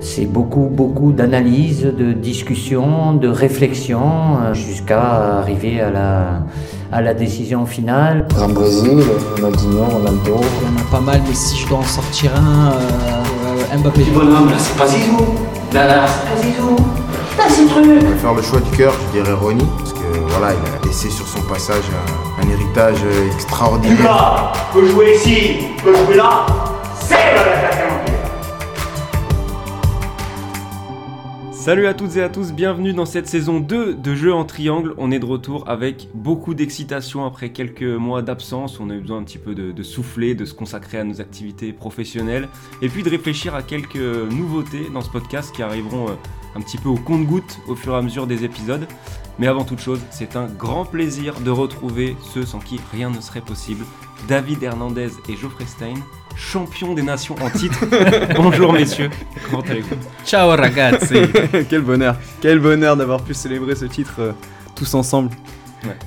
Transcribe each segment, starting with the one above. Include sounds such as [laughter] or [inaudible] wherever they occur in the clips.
C'est beaucoup, beaucoup d'analyse, de discussion, de réflexion, euh, jusqu'à arriver à la, à la décision finale. En Brésil, Ronaldinho, Ronaldo. Il y en a pas mal, mais si je dois en sortir un, euh, Mbappé. bonhomme, là, c'est pas Zizou. Là, là, c'est pas Zizou. Là, c'est truc. Je vais faire le choix du cœur, je dirais Ronnie, parce que voilà, il a laissé sur son passage un, un héritage extraordinaire. Lucas peut jouer ici, peut jouer là. C'est le Salut à toutes et à tous, bienvenue dans cette saison 2 de Jeux en triangle. On est de retour avec beaucoup d'excitation après quelques mois d'absence. On a eu besoin un petit peu de, de, souffler, de se consacrer à nos activités professionnelles et puis de réfléchir à quelques nouveautés dans ce podcast qui arriveront euh, un petit peu au compte-goutte au fur et à mesure des épisodes. Mais avant toute chose, c'est un grand plaisir de retrouver ceux sans qui rien ne serait possible. David Hernandez et Geoffrey Stein, champions des nations en titre. [laughs] Bonjour messieurs, comment allez-vous Ciao ragazzi [laughs] Quel bonheur, quel bonheur d'avoir pu célébrer ce titre euh, tous ensemble.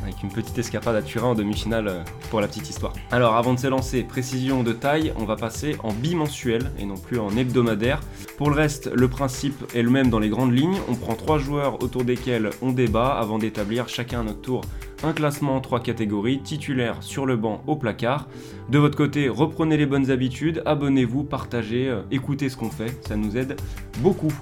Avec une petite escapade à Turin en demi-finale euh, pour la petite histoire. Alors avant de se lancer, précision de taille, on va passer en bimensuel et non plus en hebdomadaire. Pour le reste, le principe est le même dans les grandes lignes. On prend trois joueurs autour desquels on débat avant d'établir chacun à notre tour un classement en trois catégories, titulaire sur le banc au placard. De votre côté, reprenez les bonnes habitudes, abonnez-vous, partagez, euh, écoutez ce qu'on fait, ça nous aide beaucoup.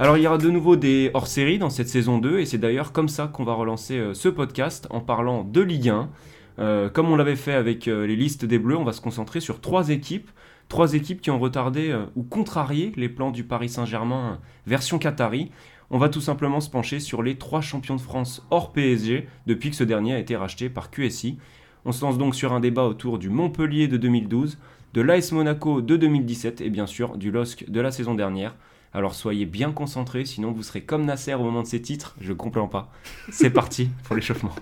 Alors il y aura de nouveau des hors-séries dans cette saison 2 et c'est d'ailleurs comme ça qu'on va relancer euh, ce podcast en parlant de Ligue 1. Euh, comme on l'avait fait avec euh, les listes des Bleus, on va se concentrer sur trois équipes. Trois équipes qui ont retardé ou contrarié les plans du Paris Saint-Germain version Qatari. On va tout simplement se pencher sur les trois champions de France hors PSG depuis que ce dernier a été racheté par QSI. On se lance donc sur un débat autour du Montpellier de 2012, de l'AS Monaco de 2017 et bien sûr du LOSC de la saison dernière. Alors soyez bien concentrés, sinon vous serez comme Nasser au moment de ces titres, je comprends pas. C'est parti pour l'échauffement.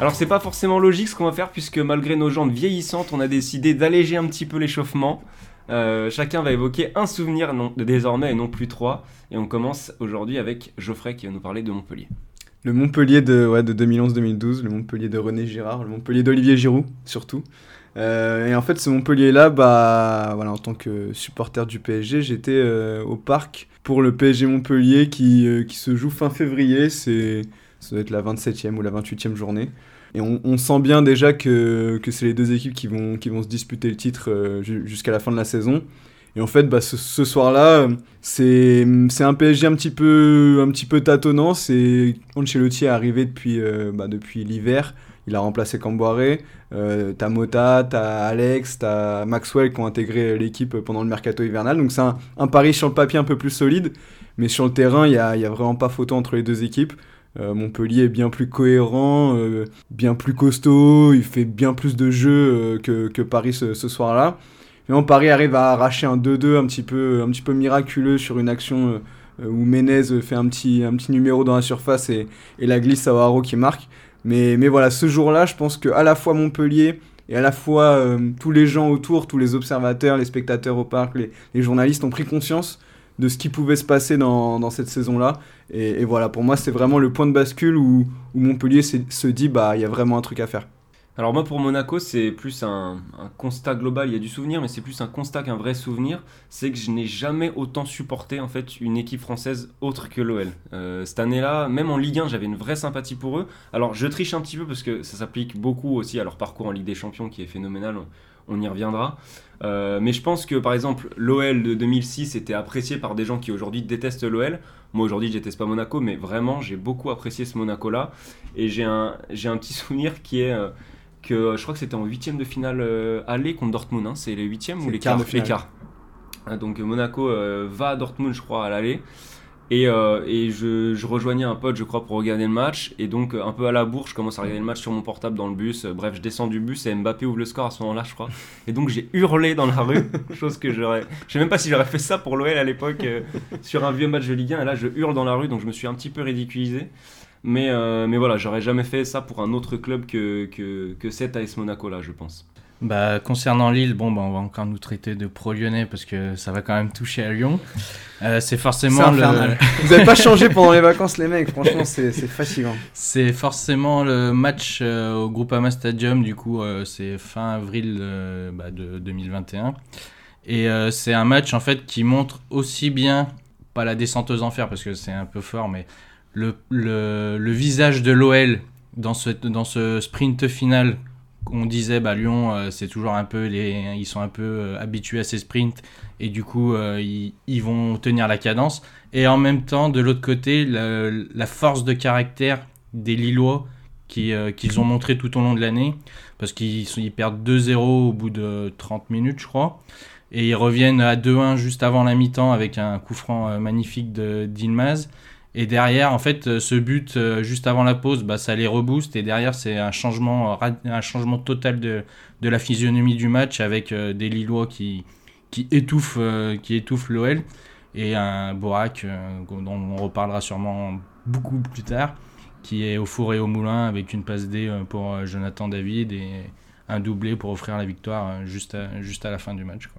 Alors c'est pas forcément logique ce qu'on va faire puisque malgré nos jambes vieillissantes, on a décidé d'alléger un petit peu l'échauffement. Euh, chacun va évoquer un souvenir non, désormais et non plus trois. Et on commence aujourd'hui avec Geoffrey qui va nous parler de Montpellier. Le Montpellier de, ouais, de 2011-2012, le Montpellier de René Girard, le Montpellier d'Olivier Giroud surtout. Euh, et en fait, ce Montpellier-là, bah, voilà, en tant que supporter du PSG, j'étais euh, au parc pour le PSG Montpellier qui, euh, qui se joue fin février. Ça doit être la 27e ou la 28e journée. Et on, sent bien déjà que, que c'est les deux équipes qui vont, qui vont se disputer le titre jusqu'à la fin de la saison. Et en fait, bah, ce, soir-là, c'est un PSG un petit peu, un petit peu tâtonnant. C'est Ancelotti est arrivé depuis, bah, depuis l'hiver. Il a remplacé Camboire. Euh, t'as Mota, t'as Alex, t'as Maxwell qui ont intégré l'équipe pendant le mercato hivernal. Donc c'est un, un pari sur le papier un peu plus solide. Mais sur le terrain, il n'y a, a vraiment pas photo entre les deux équipes. Euh, Montpellier est bien plus cohérent, euh, bien plus costaud, il fait bien plus de jeux euh, que, Paris ce, soir-là. Mais Paris arrive à arracher un 2-2 un, petit peu, un petit peu miraculeux sur une action où Menez fait un petit, un petit numéro dans la surface et, et la glisse à Oaro qui marque. Mais, voilà, ce jour-là, je pense qu'à la fois Montpellier et à la fois euh, tous les gens autour, tous les observateurs, les spectateurs au parc, les, journalistes ont pris conscience de ce qui pouvait se passer dans, cette saison-là. Et, voilà, pour moi, c'est vraiment le point de bascule où, où Montpellier se dit, bah, il y a vraiment un truc à faire. Alors moi pour Monaco c'est plus un, constat global, il y a du souvenir mais c'est plus un constat qu'un vrai souvenir, c'est que je n'ai jamais autant supporté en fait une équipe française autre que l'OL. Euh, cette année-là, même en Ligue 1 j'avais une vraie sympathie pour eux. Alors je triche un petit peu parce que ça s'applique beaucoup aussi à leur parcours en Ligue des Champions qui est phénoménal, on, y reviendra. Euh, mais je pense que par exemple l'OL de 2006 était apprécié par des gens qui aujourd'hui détestent l'OL. Moi aujourd'hui je déteste pas Monaco mais vraiment j'ai beaucoup apprécié ce Monaco là et j'ai un, un petit [laughs] souvenir qui est... Euh, que je crois que c'était en huitième de finale euh, aller contre Dortmund. Hein. C'est les huitièmes ou les quarts Les quarts. Donc Monaco euh, va à Dortmund, je crois, à l'aller. Et, euh, et je, je, rejoignais un pote, je crois, pour regarder le match. Et donc, un peu à la bourre, je commence à regarder le match sur mon portable dans le bus. Bref, je descends du bus et Mbappé ouvre le score à ce moment-là, je crois. Et donc, j'ai hurlé dans la rue, [laughs] chose que j'aurais. Je sais même pas si j'aurais fait ça pour l'OL à l'époque, euh, sur un vieux match de Ligue 1. Et là, je hurle dans la rue, donc je me suis un petit peu ridiculisé. Mais, euh, mais voilà, j'aurais jamais fait ça pour un autre club que, que, que cet AS Monaco là, je pense. Bah, concernant Lille, bon, bah, on va encore nous traiter de pro-lyonnais parce que ça va quand même toucher à Lyon. Euh, c'est forcément le... [laughs] Vous n'avez pas changé pendant les vacances, les mecs. Franchement, c'est c'est fatigant. C'est forcément le match euh, au Groupama Stadium, du coup, euh, c'est fin avril euh, bah, de 2021. Et euh, c'est un match en fait qui montre aussi bien, pas la descente aux enfers parce que c'est un peu fort, mais le, le, visage de l'OL dans ce, dans ce sprint final. On disait, bah, Lyon, euh, c'est toujours un peu ils sont un peu euh, habitués à ces sprints et du coup, euh, ils, vont tenir la cadence. Et en même temps, de l'autre côté, la, force de caractère des Lillois qui, qu'ils ont montré tout au long de l'année, parce qu'ils ils perdent 2-0 au bout de 30 minutes, je crois. Et ils reviennent à 2-1 juste avant la mi-temps avec un coup franc magnifique de d'Ilmaz. Et derrière, en fait, euh, ce but euh, juste avant la pause, bah, ça les rebooste. Et derrière, c'est un changement, un changement total de, de la physionomie du match avec euh, des Lillois qui, qui étouffent, étouffent l'OL et un Borac dont on reparlera sûrement beaucoup plus tard, qui est au four et au moulin avec une passe D pour Jonathan David et un doublé pour offrir la victoire juste à, juste à la fin du match.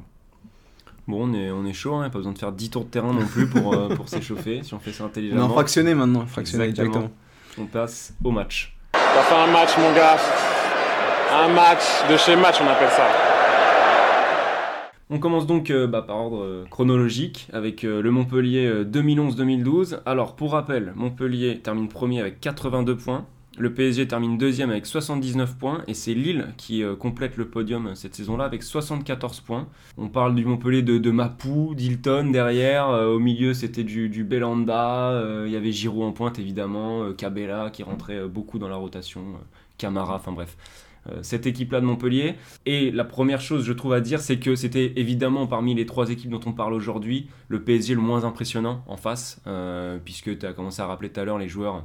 Bon, on est, on est chaud, hein, pas besoin de faire 10 tours de terrain non plus pour, euh, pour s'échauffer, si on fait ça On est intelligemment. en fractionné maintenant. Fractionné Exactement. directement. On passe au match. T'as fait un match, mon gars. Un match de chez match, on appelle ça. On commence donc euh, bah, par ordre euh, chronologique avec euh, le Montpellier euh, 2011-2012. Alors pour rappel, Montpellier termine premier avec 82 points. Le PSG termine deuxième avec 79 points et c'est Lille qui euh, complète le podium euh, cette saison-là avec 74 points. On parle du Montpellier de, Mapou, d'Hilton derrière. euh, au milieu c'était du, Belanda. Il y avait Giroud en pointe évidemment. Cabella qui rentrait beaucoup dans la rotation. Camara, enfin bref. Cette équipe-là de Montpellier. Et la première chose, je trouve, à dire, c'est que c'était évidemment parmi les trois équipes dont on parle aujourd'hui, le PSG le moins impressionnant en face, puisque tu as commencé à rappeler tout à l'heure les joueurs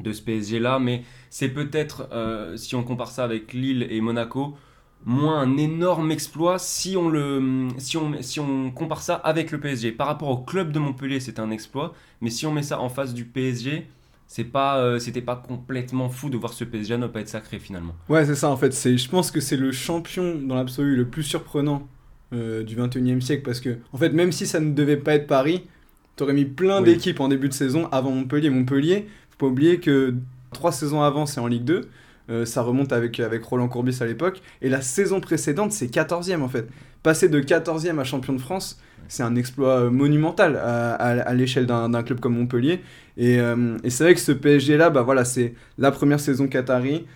de ce PSG-là, mais c'est peut-être, euh, si on compare ça avec Lille et Monaco, moins un énorme exploit si on, le, si, on, si on compare ça avec le PSG. Par rapport au club de Montpellier, c'est un exploit, mais si on met ça en face du PSG, c'est pas, euh, c'était pas complètement fou de voir ce PSG ne pas être sacré finalement. Ouais, c'est ça en fait. C'est, je pense que c'est le champion dans l'absolu le plus surprenant euh, du 21e siècle parce que, en fait, même si ça ne devait pas être Paris, t'aurais mis plein Oui. d'équipes en début de saison avant Montpellier. Montpellier, faut pas oublier que trois saisons avant, c'est en Ligue 2. Euh, ça remonte avec, avec Roland Courbis à l'époque. Et la saison précédente, c'est 14e en fait. Passer de 14e à champion de France, c'est un exploit euh, monumental à, l'échelle d'un club comme Montpellier. Et, euh, et c'est vrai que ce PSG-là, bah voilà, c'est la première saison Qatari.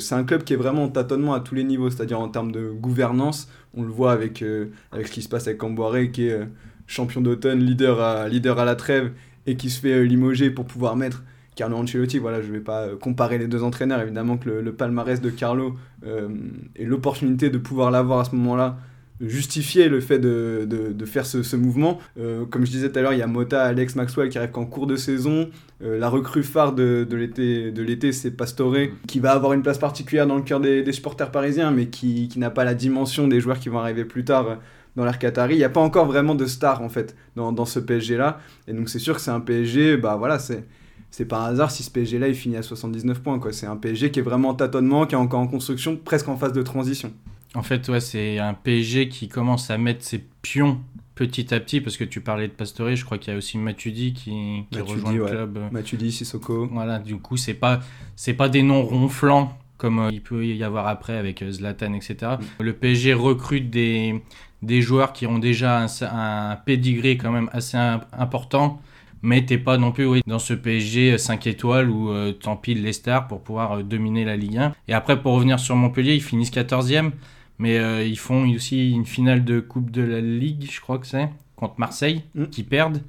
C'est un club qui est vraiment en tâtonnement à tous les niveaux, c'est-à-dire en termes de gouvernance. On le voit avec, avec ce qui se passe avec Camboiré, qui est champion d'automne, leader à, leader à la trêve, et qui se fait limoger pour pouvoir mettre Carlo Ancelotti. Voilà, je ne vais pas euh, comparer les deux entraîneurs, évidemment que le, palmarès de Carlo euh, et l'opportunité de pouvoir l'avoir à ce moment-là justifier le fait de, de, faire ce, ce mouvement. Euh, comme je disais tout à l'heure, il y a Mota, Alex Maxwell qui arrive qu'en cours de saison. La recrue phare de, de l'été, c'est Pastore, qui va avoir une place particulière dans le cœur des, des supporters parisiens, mais qui, qui n'a pas la dimension des joueurs qui vont arriver plus tard dans l'ère Qatari. Il n'y a pas encore vraiment de star en fait dans, dans ce PSG-là. Et donc c'est sûr que c'est un PSG, bah voilà, c'est c'est pas un hasard si ce PSG là il finit à 79 points quoi. C'est un PSG qui est vraiment en tâtonnement, qui est encore en construction, presque en phase de transition. En fait, ouais, c'est un PSG qui commence à mettre ses pions petit à petit, parce que tu parlais de Pastore, je crois qu'il y a aussi Matuidi qui, qui Matuidi, rejoint le ouais. club. Matuidi, Sissoko. Voilà, du coup, c'est pas, c'est pas des noms ronflants comme euh, il peut y avoir après avec euh, Zlatan, etc. Mm. Le PSG recrute des, des joueurs qui ont déjà un, un pedigree quand même assez im- important, mais t'es pas non plus oui, dans ce PSG 5 étoiles où euh, t'empiles les stars pour pouvoir euh, dominer la Ligue 1. Et après, pour revenir sur Montpellier, ils finissent 14e, mais euh, ils font aussi une finale de Coupe de la Ligue, je crois que c'est, contre Marseille, Mm. qui perdent.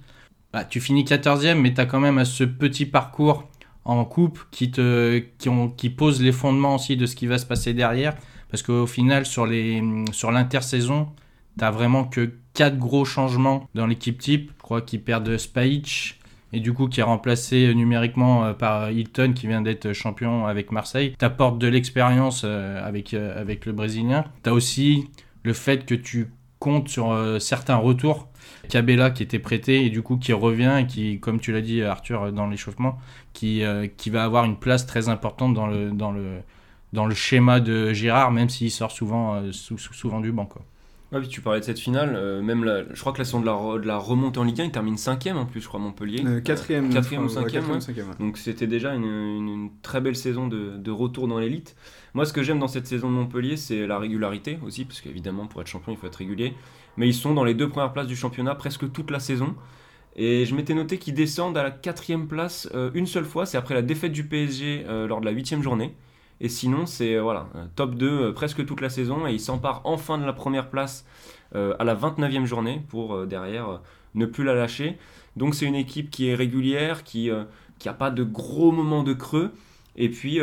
Bah, tu finis 14e, mais tu as quand même ce petit parcours en coupe qui, te, qui, ont, qui pose les fondements aussi de ce qui va se passer derrière. Parce qu'au final, sur, les, sur l'intersaison, tu vraiment que 4 gros changements dans l'équipe type. Je crois qu'ils perdent Spahic et du coup qui est remplacé numériquement euh, par Hilton qui vient d'être champion avec Marseille. T'apportes de l'expérience euh, avec, euh, avec le Brésilien. T'as aussi le fait que tu comptes sur certains retours. Cabella qui était prêté et du coup qui revient et qui, comme tu l'as dit Arthur dans l'échauffement, qui, qui va avoir une place très importante dans le, dans le, dans le schéma de Girard, même s'il sort souvent, sou- sou- souvent du banc. Ouais, puis tu parlais de cette finale, euh, même la- je crois que la saison de la, de la remontée en Ligue 1, il termine cinquième en plus, je crois, Montpellier. Euh, quatrième. Euh, quatrième ou ouais, cinquième, quatrième, ouais. Donc c'était déjà une, une- une très belle saison de, de retour dans l'élite. Moi, ce que j'aime dans cette saison de Montpellier, c'est la régularité aussi, parce qu'évidemment, pour être champion, il faut être régulier. Mais ils sont dans les deux premières places du championnat presque toute la saison. Et je m'étais noté qu'ils descendent à la quatrième place une seule fois, c'est après la défaite du PSG lors de la huitième journée. Et sinon, c'est euh, voilà, top 2 euh, presque toute la saison, et ils s'emparent enfin de la première place euh, à la 29e journée pour derrière ne plus la lâcher. Donc c'est une équipe qui est régulière, qui euh, qui pas de gros moments de creux. Et puis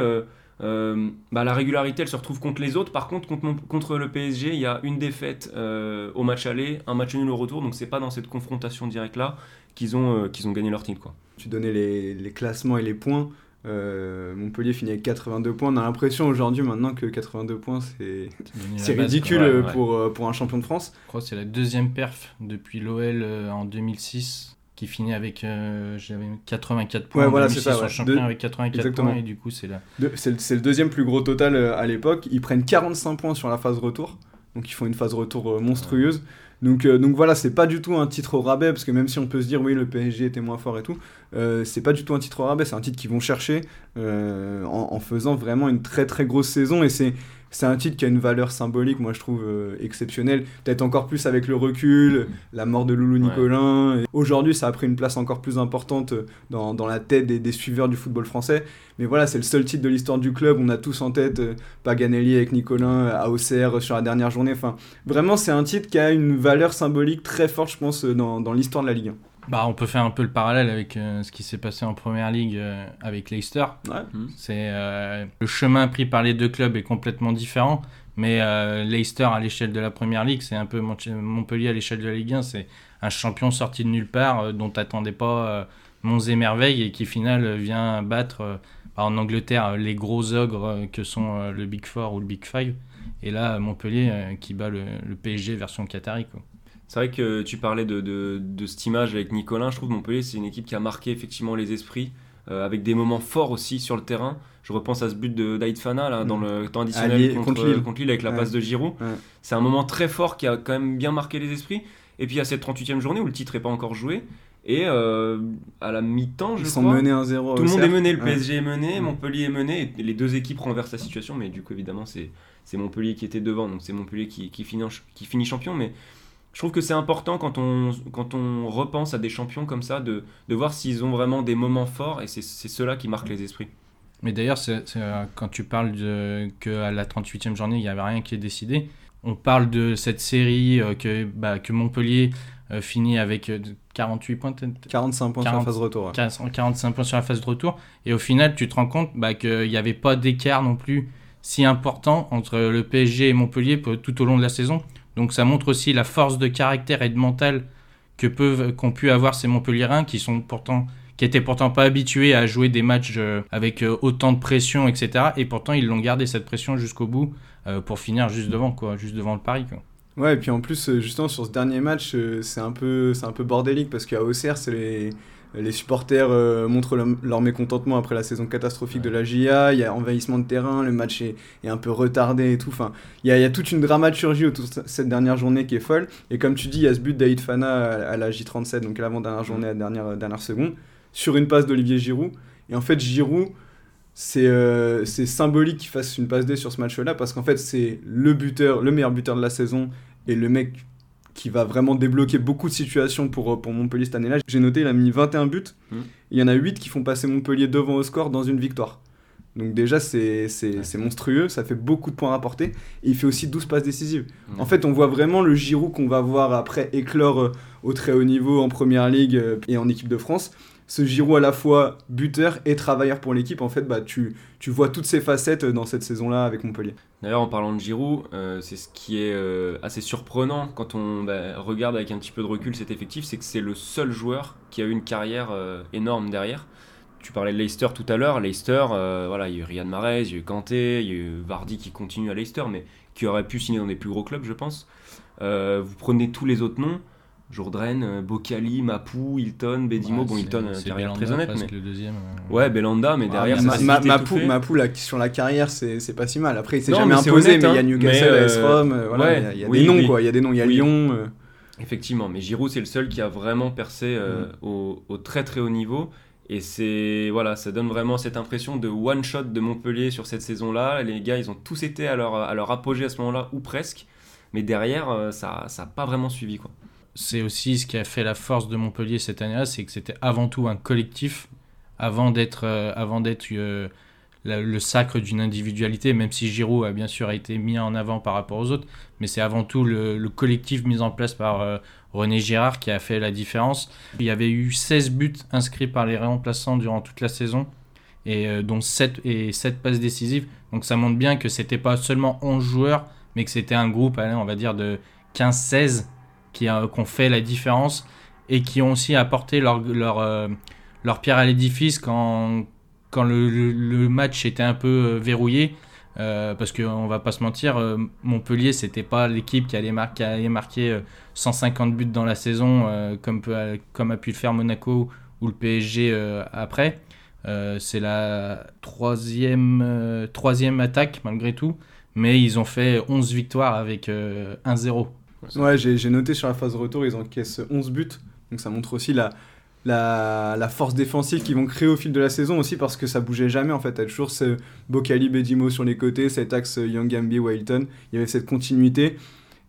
bah, la régularité, elle se retrouve contre les autres. Par contre, contre, contre le PSG, il y a une défaite au match aller, un match nul au retour. Donc c'est pas dans cette confrontation directe là qu'ils ont qu'ils ont gagné leur titre quoi. Tu donnais les classements et les points. Euh, Montpellier finit avec 82 points. On a l'impression aujourd'hui maintenant que 82 points c'est ridicule. Ouais, euh, ouais. pour, pour un champion de France. Je crois que c'est la deuxième perf depuis l'OL euh, en 2006 qui finit avec euh, j'avais 84 points. Ouais, en voilà, 2006, c'est ça, ouais. avec 84 Exactement. points et du coup c'est là. De- C'est le, c'est le deuxième plus gros total à l'époque. Ils prennent 45 points sur la phase retour. Donc ils font une phase retour monstrueuse. Donc, euh, donc voilà, c'est pas du tout un titre au rabais, parce que même si on peut se dire oui, le PSG était moins fort et tout, euh, c'est pas du tout un titre au rabais, c'est un titre qu'ils vont chercher euh, en, en faisant vraiment une très très grosse saison. Et c'est c'est un titre qui a une valeur symbolique, moi je trouve euh, exceptionnelle. Peut-être encore plus avec le recul, la mort de Loulou. Nicolin. Aujourd'hui, ça a pris une place encore plus importante euh, dans, dans la tête des, des suiveurs du football français. Mais voilà, c'est le seul titre de l'histoire du club. On a tous en tête euh, Paganelli avec Nicolin, euh, à Auxerre sur la dernière journée. Enfin, vraiment, c'est un titre qui a une valeur symbolique très forte, je pense, euh, dans, dans l'histoire de la Ligue 1. Bah, on peut faire un peu le parallèle avec euh, ce qui s'est passé en première ligue euh, avec Leicester. Ouais. C'est euh, le chemin pris par les deux clubs est complètement différent, mais euh, Leicester à l'échelle de la première ligue, c'est un peu Montpellier à l'échelle de la Ligue 1, c'est un champion sorti de nulle part euh, dont t'attendais pas euh, monts et merveilles et qui final euh, vient battre euh, bah, en Angleterre les gros ogres euh, que sont euh, le Big Four ou le Big Five. Et là, Montpellier euh, qui bat le, le PSG version Qatari. Quoi. C'est vrai que tu parlais de, de, de cette image avec Nicolin. Je trouve Montpellier, c'est une équipe qui a marqué effectivement les esprits, euh, avec des moments forts aussi sur le terrain. Je repense à ce but de Daïd Fana là, dans le temps additionnel contre, contre Lille. contre Lille avec la Ouais. passe de Giroud. Ouais. C'est un moment très fort qui a quand même bien marqué les esprits. Et puis a cette 38e journée où le titre n'est pas encore joué. Et euh, à la mi-temps, je Ils sont menés 1-0. tout le monde est mené. Le Ouais. PSG est mené, Ouais. Montpellier est mené. Et les deux équipes renversent la situation. Mais du coup, évidemment, c'est Montpellier qui était devant. Donc c'est Montpellier qui, qui, finit, qui finit champion. Mais je trouve que c'est important quand on, quand on repense à des champions comme ça de, de voir s'ils ont vraiment des moments forts. Et c'est c'est ceux-là qui marquent les esprits. Mais d'ailleurs, euh, quand tu parles de, qu'à la 38e journée, il n'y avait rien qui est décidé, on parle de cette série euh, que, bah, que Montpellier euh, finit avec euh, 48 points, peut-être? 45 points sur 40. la phase retour. ouais. 40 45 points sur la phase de retour. Et au final, tu te rends compte bah, qu'il n'y avait pas d'écart non plus si important entre le PSG et Montpellier pour- tout au long de la saison. Donc ça montre aussi la force de caractère et de mental que peuvent qu'ont pu avoir ces Montpelliérains qui sont pourtant qui étaient pourtant pas habitués à jouer des matchs euh, avec euh, autant de pression, etc. Et pourtant ils l'ont gardé cette pression jusqu'au bout euh, pour finir juste devant quoi, juste devant le Paris quoi. Ouais, et puis en plus, justement, sur ce dernier match, c'est un peu, c'est un peu bordélique parce qu'à Auxerre, c'est les, les supporters euh, montrent leur, mécontentement après la saison catastrophique de la GIA. Il y a envahissement de terrain, le match est, un peu retardé et tout. Enfin, il y a, toute une dramaturgie autour de cette dernière journée qui est folle. Et comme tu dis, il y a ce but d'Aïd Fana à, la J37, donc à l'avant-dernière journée, à la dernière, dernière seconde, sur une passe d'Olivier Giroud. Et en fait, Giroud, c'est euh, c'est symbolique qu'il fasse une passe D sur ce match-là parce qu'en fait, c'est le buteur, le meilleur buteur de la saison et le mec qui va vraiment débloquer beaucoup de situations pour, euh, pour Montpellier cette année-là. J'ai noté, il a mis 21 buts. Mm. Il y en a 8 qui font passer Montpellier devant au score dans une victoire. Donc déjà, c'est monstrueux, ça fait beaucoup de points rapportés. Et il fait aussi 12 passes décisives. En fait, on voit vraiment le Giroud qu'on va voir après éclore euh, au très haut niveau en Première Ligue euh, et en équipe de France. Ce Giroud à la fois buteur et travailleur pour l'équipe, en fait, bah, tu, tu vois toutes ces facettes euh, dans cette saison-là avec Montpellier. D'ailleurs, en parlant de Giroud, euh, c'est ce qui est euh, assez surprenant quand on bah, regarde avec un petit peu de recul cet effectif, c'est que c'est le seul joueur qui a eu une carrière énorme derrière. Tu parlais de Leicester tout à l'heure. Leicester, voilà, il y a eu Riyad Mahrez, il y a eu Kanté, il y a eu Vardy qui continue à Leicester, mais qui aurait pu signer dans des plus gros clubs, je pense. Vous prenez tous les autres noms. Jourdain, euh, Bocali, Mapou, Hilton, Bedimo. Ouais, bon, Hilton, euh, carrière très honnête. Mais... le deuxième. euh. Ouais, Belanda, mais derrière, Ah, ça ma, s'est ma, vite Mapou. Mapou, là, sur la carrière, c'est pas si mal. Après, il s'est jamais imposé, honnête, mais il y a hein. Newcastle, euh, Rome, euh, voilà, ouais, il y a, il y a oui, des noms, oui. quoi. Il y a des noms, il y a Oui. Lyon. Effectivement, mais Giroud, c'est le seul qui a vraiment percé Mm. au, au très très haut niveau. Et c'est voilà, ça donne vraiment cette impression de one shot de Montpellier sur cette saison-là. Les gars, ils ont tous été à leur, à leur apogée à ce moment-là, ou presque. Mais derrière, ça n'a pas vraiment suivi. Quoi. C'est aussi ce qui a fait la force de Montpellier cette année-là, c'est que c'était avant tout un collectif, avant d'être euh, avant d'être euh, le sacre d'une individualité, même si Giroud a bien sûr été mis en avant par rapport aux autres, mais c'est avant tout le, le collectif mis en place par euh, René Girard qui a fait la différence. Il y avait eu 16 buts inscrits par les remplaçants durant toute la saison, et dont 7, et 7 passes décisives, donc ça montre bien que c'était pas seulement 11 joueurs, mais que c'était un groupe, allez, on va dire, de 15-16 qui, a- qui ont fait la différence et qui ont aussi apporté leur, euh, pierre à l'édifice quand, le, match était un peu euh, verrouillé. Euh, parce qu'on va pas se mentir, euh, Montpellier, c'était pas l'équipe qui allait, mar- marquer euh, 150 buts dans la saison, euh, comme, a pu le faire Monaco ou le PSG euh, après. Euh, c'est la troisième, euh, troisième attaque malgré tout, mais ils ont fait 11 victoires avec euh, 1-0. Ouais, j'ai noté sur la phase retour, ils encaissent 11 buts. Donc ça montre aussi la, la, la force défensive qu'ils vont créer au fil de la saison aussi parce que ça bougeait jamais en fait. Il y a toujours ce Bocali, Bedimo sur les côtés, cet axe Young Gambi, Wilton. Il y avait cette continuité.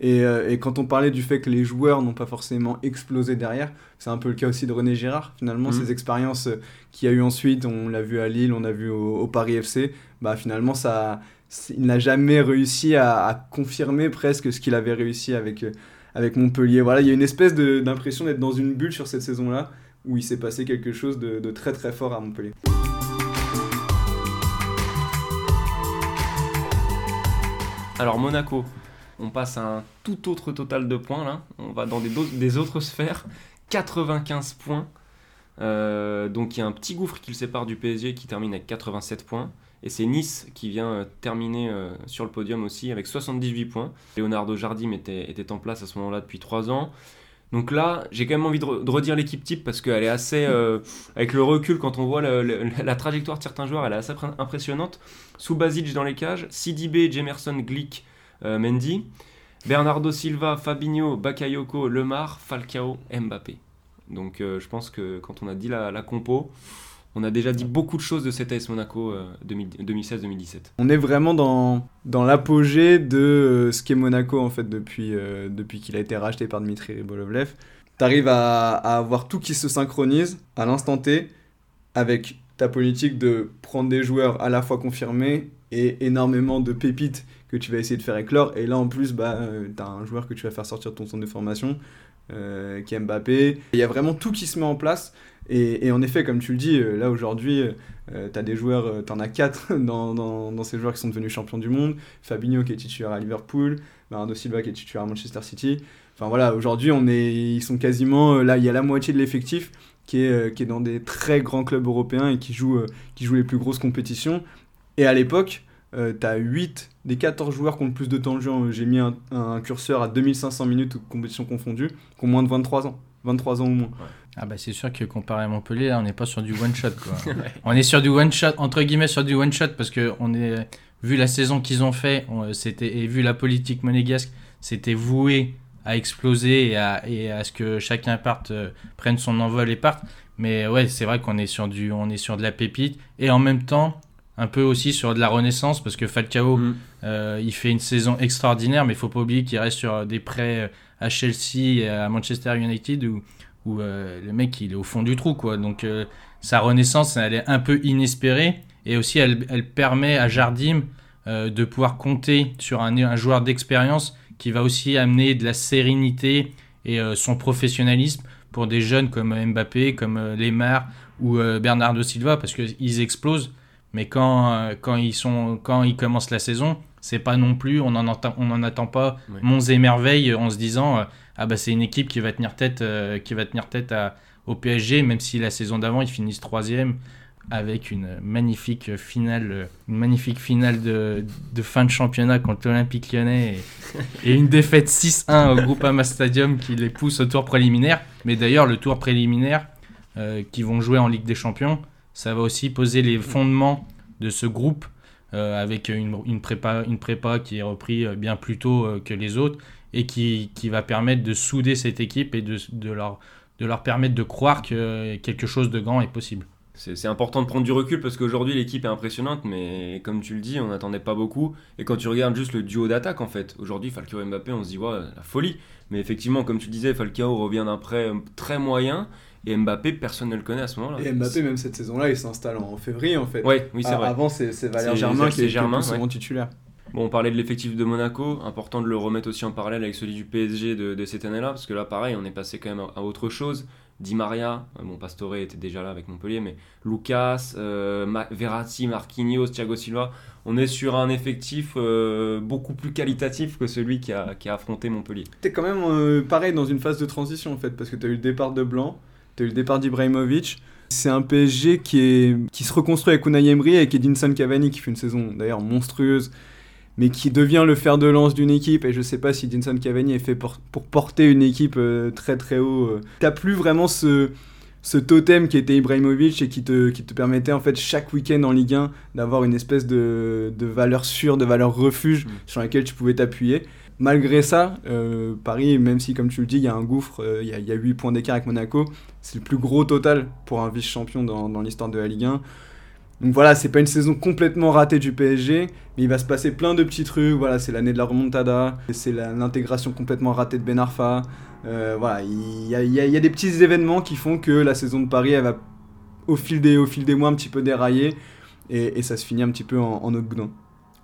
Et, euh, et quand on parlait du fait que les joueurs n'ont pas forcément explosé derrière, c'est un peu le cas aussi de René Girard. Finalement, Mhm. ces expériences qu'il y a eu ensuite, on l'a vu à Lille, on l'a vu au, au Paris FC, bah finalement, ça, il n'a jamais réussi à, confirmer presque ce qu'il avait réussi avec, euh, Montpellier. Voilà, il y a une espèce d'impression d'être dans une bulle sur cette saison-là, où il s'est passé quelque chose de, très très fort à Montpellier. Alors Monaco, on passe à un tout autre total de points là. On va dans des autres sphères. 95 points. Euh, donc il y a un petit gouffre qui le sépare du PSG qui termine avec 87 points. Et c'est Nice qui vient euh, terminer euh, sur le podium aussi avec 78 points. Leonardo Jardim était, était en place à ce moment-là depuis 3 ans. Donc là, j'ai quand même envie de, re- de redire l'équipe type parce qu'elle est assez, euh, avec le recul, quand on voit la trajectoire de certains joueurs, elle est assez impr- impressionnante. Sous Basic dans les cages, Sidibé, Jemerson, Glick, Mendy, Bernardo Silva, Fabinho, Bakayoko, Lemar, Falcao, Mbappé. Donc je pense que quand on a dit la compo, on a déjà dit beaucoup de choses de cet AS Monaco euh, 2000 2016-2017. On est vraiment dans, dans l'apogée de euh, ce qu'est Monaco en fait depuis, euh, depuis qu'il a été racheté par Dmitry Ribolovlev. T'arrives à, à avoir tout qui se synchronise à l'instant T avec ta politique de prendre des joueurs à la fois confirmés et énormément de pépites que tu vas essayer de faire éclore. Et là en plus, bah, euh, t'as un joueur que tu vas faire sortir de ton centre de formation euh, qui est Mbappé. Il y a vraiment tout qui se met en place. Et, en effet, comme tu le dis, euh, là aujourd'hui, euh, tu as des joueurs, euh, en as 4 [laughs] dans, ces joueurs qui sont devenus champions du monde. Fabinho qui est titulaire à Liverpool, Bernardo Silva qui est titulaire à Manchester City. Enfin voilà, aujourd'hui, ils sont quasiment, euh, là, il y a la moitié de l'effectif qui est, euh, dans des très grands clubs européens et qui joue, euh, qui joue les plus grosses compétitions. Et à l'époque, euh, tu as 8 des 14 joueurs qui ont le plus de temps de jeu. euh, J'ai mis un, curseur à 2500 minutes, compétitions confondues, qui ont moins de 23 ans. 23 ans ou moins. Ah bah c'est sûr que comparé à Montpellier, là, on n'est pas sur du one shot quoi. [laughs] on est sur du one shot entre guillemets sur du one shot parce que on est vu la saison qu'ils ont fait, on- c'était et vu la politique monégasque, c'était voué à exploser et à, et à ce que chacun parte euh, prenne son envol et parte. Mais ouais, c'est vrai qu'on est sur du on est sur de la pépite et en même temps un peu aussi sur de la renaissance parce que Falcao Mm. euh, il fait une saison extraordinaire mais il faut pas oublier qu'il reste sur des prêts euh, à Chelsea et à Manchester United où où euh, le mec il est au fond du trou quoi. Donc euh, sa renaissance elle est un peu inespérée et aussi elle, elle permet à Jardim euh, de pouvoir compter sur un, joueur d'expérience qui va aussi amener de la sérénité et son professionnalisme pour des jeunes comme Mbappé, comme Lemar ou Bernardo Silva parce qu'ils explosent. Mais quand, quand, ils sont, quand ils commencent la saison, c'est pas non plus, on n'en attend, on en attend pas monts et merveilles en se disant euh, ah bah c'est une équipe qui va tenir tête, euh, qui va tenir tête à, au PSG, même si la saison d'avant ils finissent troisième. avec une magnifique finale, une magnifique finale de, de fin de championnat contre l'Olympique lyonnais et, et une défaite 6-1 au Groupama Stadium qui les pousse au tour préliminaire. Mais d'ailleurs, le tour préliminaire euh, qui vont jouer en Ligue des Champions, ça va aussi poser les fondements de ce groupe euh, avec une, une, prépa, une prépa qui est repris euh, bien plus tôt euh, que les autres et qui, qui, va permettre de souder cette équipe et de, de, leur, de leur permettre de croire que quelque chose de grand est possible. C'est important de prendre du recul parce qu'aujourd'hui l'équipe est impressionnante, mais comme tu le dis, on n'attendait pas beaucoup. Et quand tu regardes juste le duo d'attaque, en fait, aujourd'hui Falcao et Mbappé, on se dit, ouais, la folie. Mais effectivement, comme tu disais, Falcao revient d'un prêt très moyen. Et Mbappé, personne ne le connaît à ce moment-là. Et Mbappé, même cette saison-là, il s'installe en février en fait. Ouais, oui, c'est vrai. Avant, c'est Valère Germain qui est Germain, souvent ouais. titulaire. Bon, on parlait de l'effectif de Monaco, important de le remettre aussi en parallèle avec celui du PSG de, de cette année-là, parce que là, pareil, on est passé quand même à autre chose. Di Maria, bon, Pastore était déjà là avec Montpellier, mais Lucas, euh, Ma Verratti, Marquinhos, Thiago Silva, on est sur un effectif euh, beaucoup plus qualitatif que celui qui a, qui a affronté Montpellier. T'es quand même euh, pareil dans une phase de transition en fait, parce que tu as eu le départ de Blanc, tu as eu le départ d'Ibrahimovic. C'est un PSG qui, est, qui se reconstruit avec Unai Emery et avec Edinson Cavani qui fait une saison d'ailleurs monstrueuse, mais qui devient le fer de lance d'une équipe. Et je sais pas si Edinson Cavani est fait pour, pour porter une équipe euh, très très haut. T'as plus vraiment ce, ce totem qui était Ibrahimovic et qui te, qui te permettait en fait chaque week-end en Ligue 1 d'avoir une espèce de, de valeur sûre, de valeur refuge mmh. sur laquelle tu pouvais t'appuyer. Malgré ça, euh, Paris, même si comme tu le dis, il y a un gouffre, euh, il y, a, y, a 8 points d'écart avec Monaco, c'est le plus gros total pour un vice-champion dans, l'histoire de la Ligue 1. Donc voilà, c'est pas une saison complètement ratée du PSG, mais il va se passer plein de petits trucs. Voilà, c'est l'année de la remontada, c'est l'intégration complètement ratée de Ben Arfa. Euh, voilà, il y a, des petits événements qui font que la saison de Paris, elle va au fil des, au fil des mois un petit peu dérailler et, ça se finit un petit peu en, en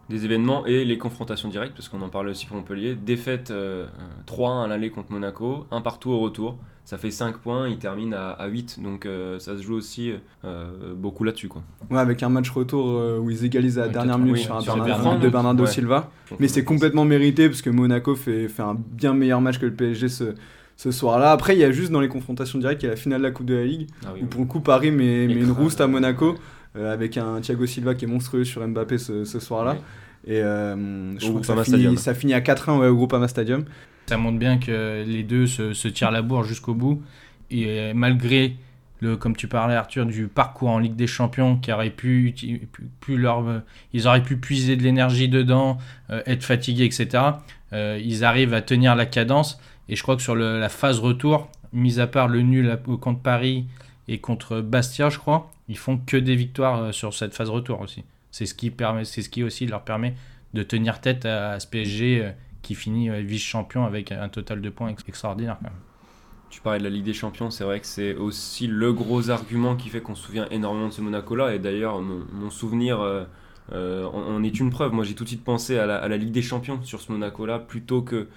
des événements et les confrontations directes, parce qu'on en parlait aussi pour Montpellier. Défaite euh, 3-1 à l'aller contre Monaco, un partout au retour. Ça fait 5 points, il termine à, à 8, donc euh, ça se joue aussi euh, beaucoup là-dessus. Quoi. Ouais, avec un match retour euh, où ils égalisent à la ouais, dernière minute oui, sur un sur Bernard, de Bernardo ouais. Silva. Mais c'est complètement mérité, parce que Monaco fait, fait un bien meilleur match que le PSG ce, ce soir-là. Après, il y a juste dans les confrontations directes, il y a la finale de la Coupe de la Ligue, ah oui, où pour le coup, Paris met, met une rouste à Monaco. Euh, avec un Thiago Silva qui est monstrueux sur Mbappé ce, ce soir-là. Oui. Et euh, je trouve que ça finit, ça finit, à 4-1 ouais, au Groupama Stadium. Ça montre bien que les deux se, se tirent la bourre jusqu'au bout. Et malgré, le, comme tu parlais Arthur, du parcours en Ligue des Champions, qui aurait pu, pu, pu leur, ils auraient pu puiser de l'énergie dedans, euh, être fatigués, etc. Euh, ils arrivent à tenir la cadence. Et je crois que sur le, la phase retour, mis à part le nul contre Paris et contre Bastia, je crois, ils font que des victoires sur cette phase retour aussi. C'est ce qui permet, c'est ce qui aussi leur permet de tenir tête à, ce PSG qui finit vice-champion avec un total de points extraordinaire. Quand même. Tu parlais de la Ligue des Champions, c'est vrai que c'est aussi le gros argument qui fait qu'on se souvient énormément de ce Monaco-là. Et d'ailleurs, mon, souvenir euh, euh, en, est une preuve. Moi, j'ai tout de suite pensé à la, Ligue des Champions sur ce Monaco-là plutôt que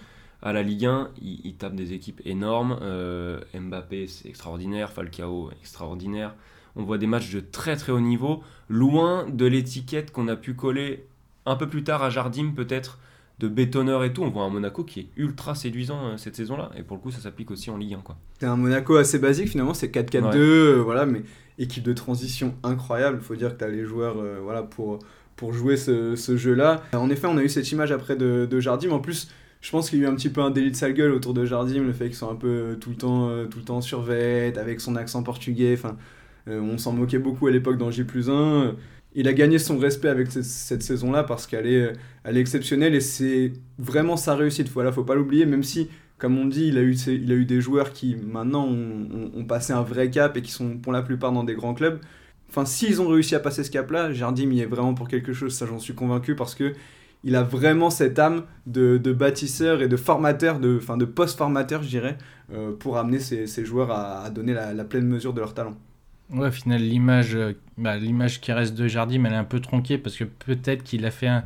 à la Ligue 1. Il, il tape des équipes énormes. Euh, Mbappé, c'est extraordinaire. Falcao, extraordinaire on voit des matchs de très très haut niveau, loin de l'étiquette qu'on a pu coller un peu plus tard à Jardim peut-être de bétonneur et tout. On voit un Monaco qui est ultra séduisant euh, cette saison-là, et pour le coup ça s'applique aussi en Ligue 1. C'est un Monaco assez basique finalement, c'est 4-4-2, ouais. euh, voilà, mais équipe de transition incroyable. Il faut dire que tu as les joueurs euh, voilà, pour, pour jouer ce, ce jeu-là. En effet, on a eu cette image après de, de Jardim. En plus, je pense qu'il y a eu un petit peu un délit de sale gueule autour de Jardim, le fait qu'ils sont un peu tout le temps, tout le temps survêt, avec son accent portugais. Enfin, on s'en moquait beaucoup à l'époque dans J 1. Il a gagné son respect avec cette, saison-là parce qu'elle est, elle est exceptionnelle et c'est vraiment sa réussite. Voilà, faut pas l'oublier, même si, comme on dit, il a eu, a eu des joueurs qui maintenant ont, passé un vrai cap et qui sont pour la plupart dans des grands clubs. Enfin, s'ils ont réussi à passer ce cap-là, Jardim y est vraiment pour quelque chose, ça j'en suis convaincu parce que il a vraiment cette âme de, bâtisseur et de formateur, de, enfin de post-formateur, je dirais, euh, pour amener ces, joueurs à, donner la pleine mesure de leur talent. Ouais, au final, l'image, bah, l'image qui reste de Jardim, elle est un peu tronquée parce que peut-être qu'il a fait un,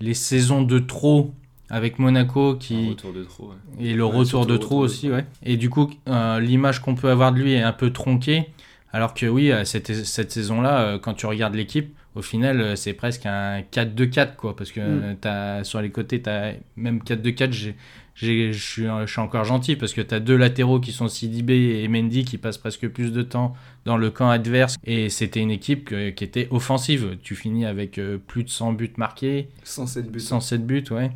les saisons de trop avec Monaco qui retour de trop, ouais. et le ouais, retour de trop aussi, ouais. Et du coup, euh, l'image qu'on peut avoir de lui est un peu tronquée, alors que oui, cette, cette saison-là, euh, quand tu regardes l'équipe, au final, euh, c'est presque un 4-2-4 quoi, parce que mm. as, sur les côtés, as même 4-2-4, je suis encore gentil parce que tu as deux latéraux qui sont Sidibé et Mendy qui passent presque plus de temps dans le camp adverse et c'était une équipe qui était offensive. Tu finis avec euh, plus de 100 buts marqués. 107 buts. 107 buts, ouais.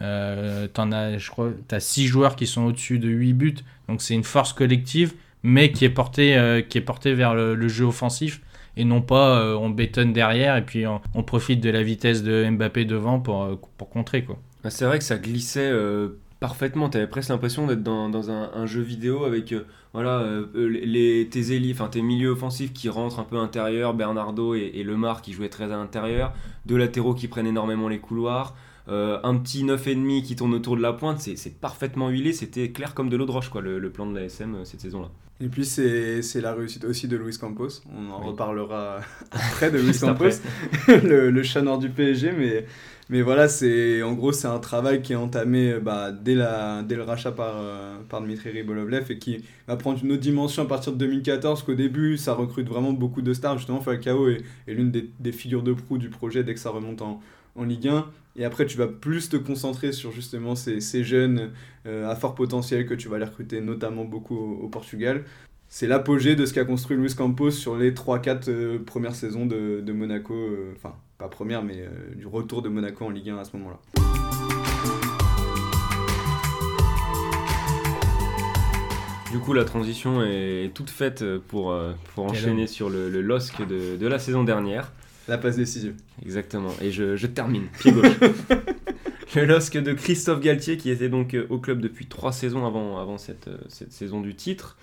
Euh, en as, je crois, tu as 6 joueurs qui sont au-dessus de 8 buts. Donc c'est une force collective, mais qui est portée, euh, qui est portée vers le, jeu offensif et non pas on bétonne derrière et puis on, profite de la vitesse de Mbappé devant pour, pour contrer. quoi. Ah, c'est vrai que ça glissait parfaitement. Tu avais presque l'impression d'être dans, dans un, jeu vidéo avec euh, voilà, euh, les, tes élites, enfin tes milieux offensifs qui rentrent un peu intérieur, Bernardo et, Lemar qui jouaient très à l'intérieur, deux latéraux qui prennent énormément les couloirs. Euh, un petit 9,5 qui tourne autour de la pointe, c'est parfaitement huilé, c'était clair comme de l'eau de roche quoi, le, le plan de la SM cette saison-là. Et puis c'est la réussite aussi de Luis Campos, on en reparlera [laughs] après de Luis Campos, [laughs] le, le chat nord du PSG, mais mais voilà, en gros, c'est un travail qui est entamé bah, dès, la, dès le rachat par, euh, par Dmitry Ribolovlev et qui va prendre une autre dimension à partir de 2014, qu'au début, ça recrute vraiment beaucoup de stars. Justement, Falcao est, est l'une des, des, figures de proue du projet dès que ça remonte en, en Ligue 1. Et après, tu vas plus te concentrer sur justement ces, ces jeunes euh, à fort potentiel que tu vas les recruter notamment beaucoup au, Portugal. C'est l'apogée de ce qu'a construit Luis Campos sur les 3-4 euh, premières saisons de, de Monaco. Enfin, pas première, mais euh, du retour de Monaco en Ligue 1 à ce moment-là. Du coup, la transition est toute faite pour, euh, pour enchaîner sur le, le LOSC de, de, la saison dernière. La passe décisive. Exactement. Et je, je termine, pied gauche. [laughs] le LOSC de Christophe Galtier, qui était donc euh, au club depuis trois saisons avant, avant cette, cette saison du titre.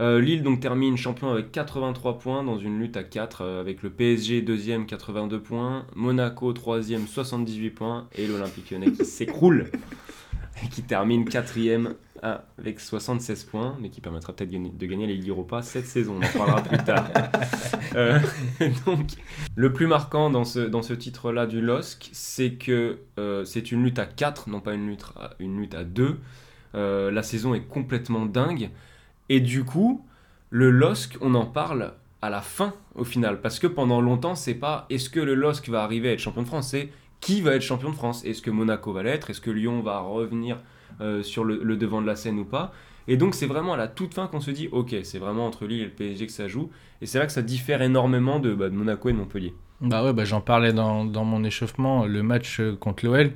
Euh, Lille donc termine champion avec 83 points dans une lutte à 4 euh, avec le PSG deuxième 82 points, Monaco troisième 78 points et l'Olympique Lyonnais qui s'écroule [laughs] et qui termine quatrième avec 76 points, mais qui permettra peut-être de gagner les Ligue Europa cette saison. On en parlera [laughs] plus tard. Euh, [laughs] donc, le plus marquant dans ce, dans ce titre-là du LOSC, c'est que c'est une lutte à 4, non pas une lutte à, une lutte à 2. la saison est complètement dingue. Et du coup, le LOSC, on en parle à la fin au final. Parce que pendant longtemps, c'est pas est-ce que le LOSC va arriver à être champion de France, c'est qui va être champion de France? Est-ce que Monaco va l'être? Est-ce que Lyon va revenir euh, sur le, devant de la scène ou pas Et donc c'est vraiment à la toute fin qu'on se dit ok, c'est vraiment entre Lille et le PSG que ça joue. Et c'est là que ça diffère énormément de, bah, Monaco et de Montpellier. Bah ouais, bah j'en parlais dans, dans, mon échauffement, le match euh, contre l'OL.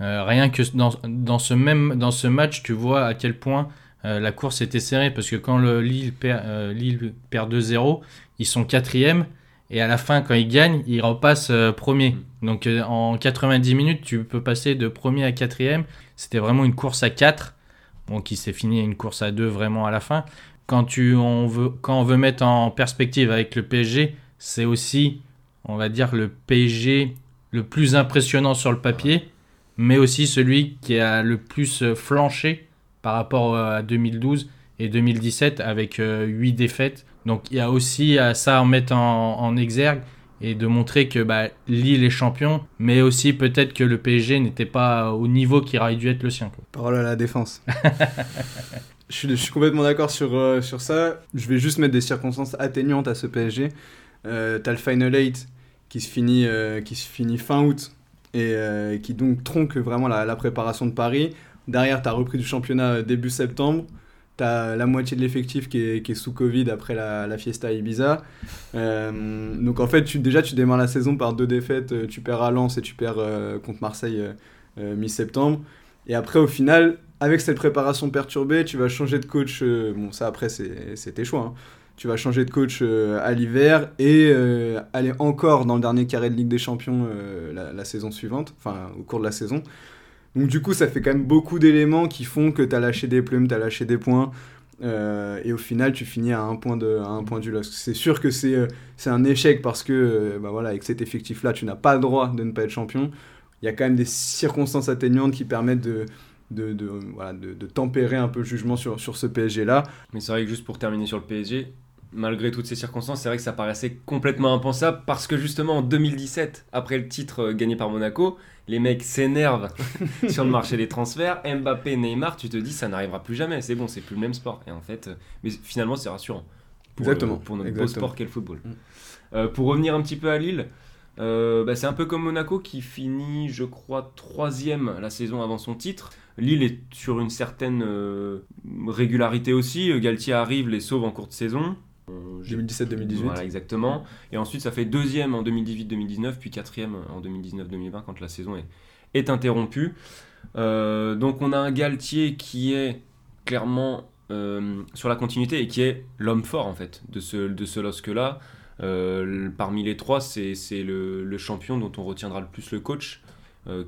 Euh, rien que dans, dans, ce même, dans ce match, tu vois à quel point euh, la course était serrée parce que quand le Lille perd, euh, perd 2-0, ils sont quatrième et à la fin, quand ils gagnent, ils repassent euh, premier. Donc en 90 minutes, tu peux passer de premier à quatrième. C'était vraiment une course à 4, bon, qui s'est fini une course à 2 vraiment à la fin. Quand, tu, on veut, quand on veut mettre en perspective avec le PSG, c'est aussi, on va dire, le PSG le plus impressionnant sur le papier, mais aussi celui qui a le plus flanché par rapport à 2012 et 2017 avec 8 euh, défaites. Donc il y a aussi ça à mettre en, exergue et de montrer que bah, Lille est champion, mais aussi peut-être que le PSG n'était pas au niveau qui aurait dû être le sien. Parole à la défense. [laughs] je, suis, je, suis, complètement d'accord sur, euh, sur ça. Je vais juste mettre des circonstances atteignantes à ce PSG. Euh, T'as le Final 8 qui se finit, euh, qui se finit fin août et qui donc tronque vraiment la, la préparation de Paris. Derrière, tu as repris du championnat euh, début septembre. Tu as la moitié de l'effectif qui est, qui est, sous Covid après la, la fiesta Ibiza. Euh, donc en fait, tu, déjà, tu démarres la saison par deux défaites. Euh, tu perds à Lens et tu perds contre Marseille mi-septembre. Et après, au final, avec cette préparation perturbée, tu vas changer de coach. bon, ça après, c'est tes choix. Hein. Tu vas changer de coach à l'hiver et aller encore dans le dernier carré de Ligue des Champions la, saison suivante, enfin au cours de la saison. Donc du coup, ça fait quand même beaucoup d'éléments qui font que tu as lâché des plumes, tu as lâché des points. Euh, et au final, tu finis à un point, de, à un du LOSC. C'est sûr que c'est euh, c'est un échec parce que, euh, bah voilà, avec cet effectif-là, tu n'as pas le droit de ne pas être champion. Il y a quand même des circonstances atteignantes qui permettent de tempérer un peu le jugement sur, sur ce PSG-là. Mais c'est vrai que juste pour terminer sur le PSG, malgré toutes ces circonstances, c'est vrai que ça paraissait complètement impensable parce que justement en 2017, après le titre gagné par Monaco, les mecs s'énervent [laughs] sur le marché des transferts. Mbappé, Neymar, tu te dis ça n'arrivera plus jamais. C'est bon, c'est plus le même sport. Et en fait, euh, mais finalement, c'est rassurant. Pour, Exactement. pour notre beau sport qu'est le football. Mm. Euh, pour revenir un petit peu à Lille, Euh, bah, c'est un peu comme Monaco qui finit, je crois, troisième la saison avant son titre. Lille est sur une certaine euh, régularité aussi. Galtier arrive, les sauve en cours de saison. 2017-2018. Voilà, exactement. Et ensuite, ça fait deuxième en 2018-2019, puis quatrième en 2019-2020 quand la saison est, est interrompue. Euh, donc on a un Galtier qui est clairement euh, sur la continuité et qui est l'homme fort en fait de ce, de ce LOSC-là. Euh, parmi les trois, c'est le, le, champion dont on retiendra le plus le coach,